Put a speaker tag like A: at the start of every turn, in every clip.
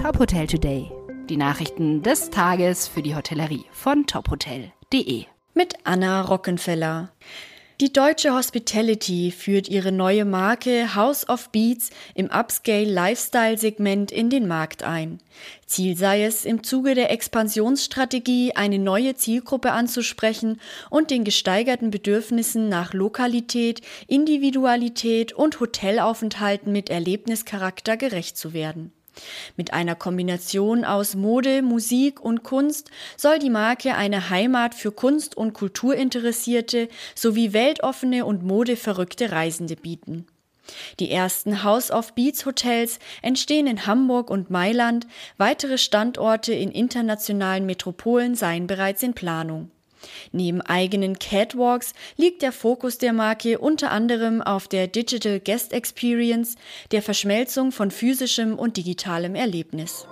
A: Top Hotel Today. Die Nachrichten des Tages für die Hotellerie von tophotel.de.
B: Mit Anna Rockenfeller. Die deutsche Hospitality führt ihre neue Marke House of Beats im Upscale Lifestyle Segment in den Markt ein. Ziel sei es, im Zuge der Expansionsstrategie eine neue Zielgruppe anzusprechen und den gesteigerten Bedürfnissen nach Lokalität, Individualität und Hotelaufenthalten mit Erlebnischarakter gerecht zu werden. Mit einer Kombination aus Mode, Musik und Kunst soll die Marke eine Heimat für Kunst- und Kulturinteressierte sowie weltoffene und modeverrückte Reisende bieten. Die ersten House of Beats Hotels entstehen in Hamburg und Mailand, weitere Standorte in internationalen Metropolen seien bereits in Planung. Neben eigenen Catwalks liegt der Fokus der Marke unter anderem auf der Digital Guest Experience, der Verschmelzung von physischem und digitalem Erlebnis.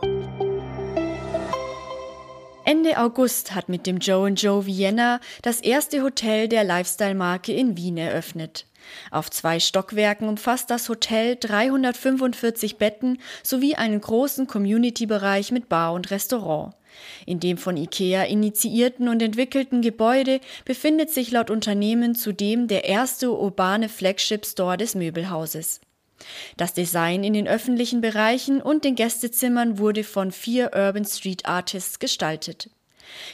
B: Ende August hat mit dem Joe Joe Vienna das erste Hotel der Lifestyle-Marke in Wien eröffnet. Auf zwei Stockwerken umfasst das Hotel 345 Betten sowie einen großen Community-Bereich mit Bar und Restaurant. In dem von IKEA initiierten und entwickelten Gebäude befindet sich laut Unternehmen zudem der erste urbane Flagship Store des Möbelhauses. Das Design in den öffentlichen Bereichen und den Gästezimmern wurde von vier Urban Street Artists gestaltet.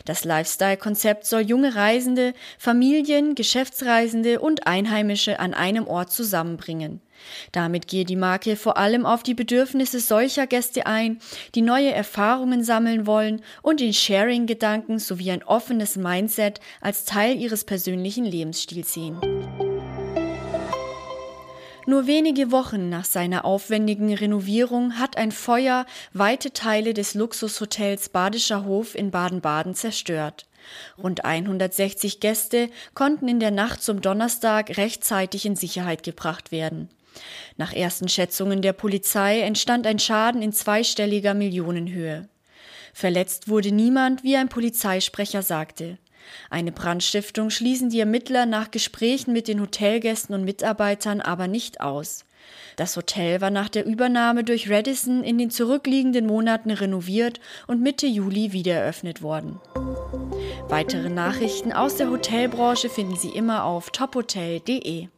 B: Das Lifestyle-Konzept soll junge Reisende, Familien, Geschäftsreisende und Einheimische an einem Ort zusammenbringen. Damit gehe die Marke vor allem auf die Bedürfnisse solcher Gäste ein, die neue Erfahrungen sammeln wollen und den Sharing-Gedanken sowie ein offenes Mindset als Teil ihres persönlichen Lebensstils sehen. Nur wenige Wochen nach seiner aufwendigen Renovierung hat ein Feuer weite Teile des Luxushotels Badischer Hof in Baden-Baden zerstört. Rund 160 Gäste konnten in der Nacht zum Donnerstag rechtzeitig in Sicherheit gebracht werden. Nach ersten Schätzungen der Polizei entstand ein Schaden in zweistelliger Millionenhöhe. Verletzt wurde niemand, wie ein Polizeisprecher sagte. Eine Brandstiftung schließen die Ermittler nach Gesprächen mit den Hotelgästen und Mitarbeitern aber nicht aus. Das Hotel war nach der Übernahme durch Radisson in den zurückliegenden Monaten renoviert und Mitte Juli wiedereröffnet worden. Weitere Nachrichten aus der Hotelbranche finden Sie immer auf tophotel.de.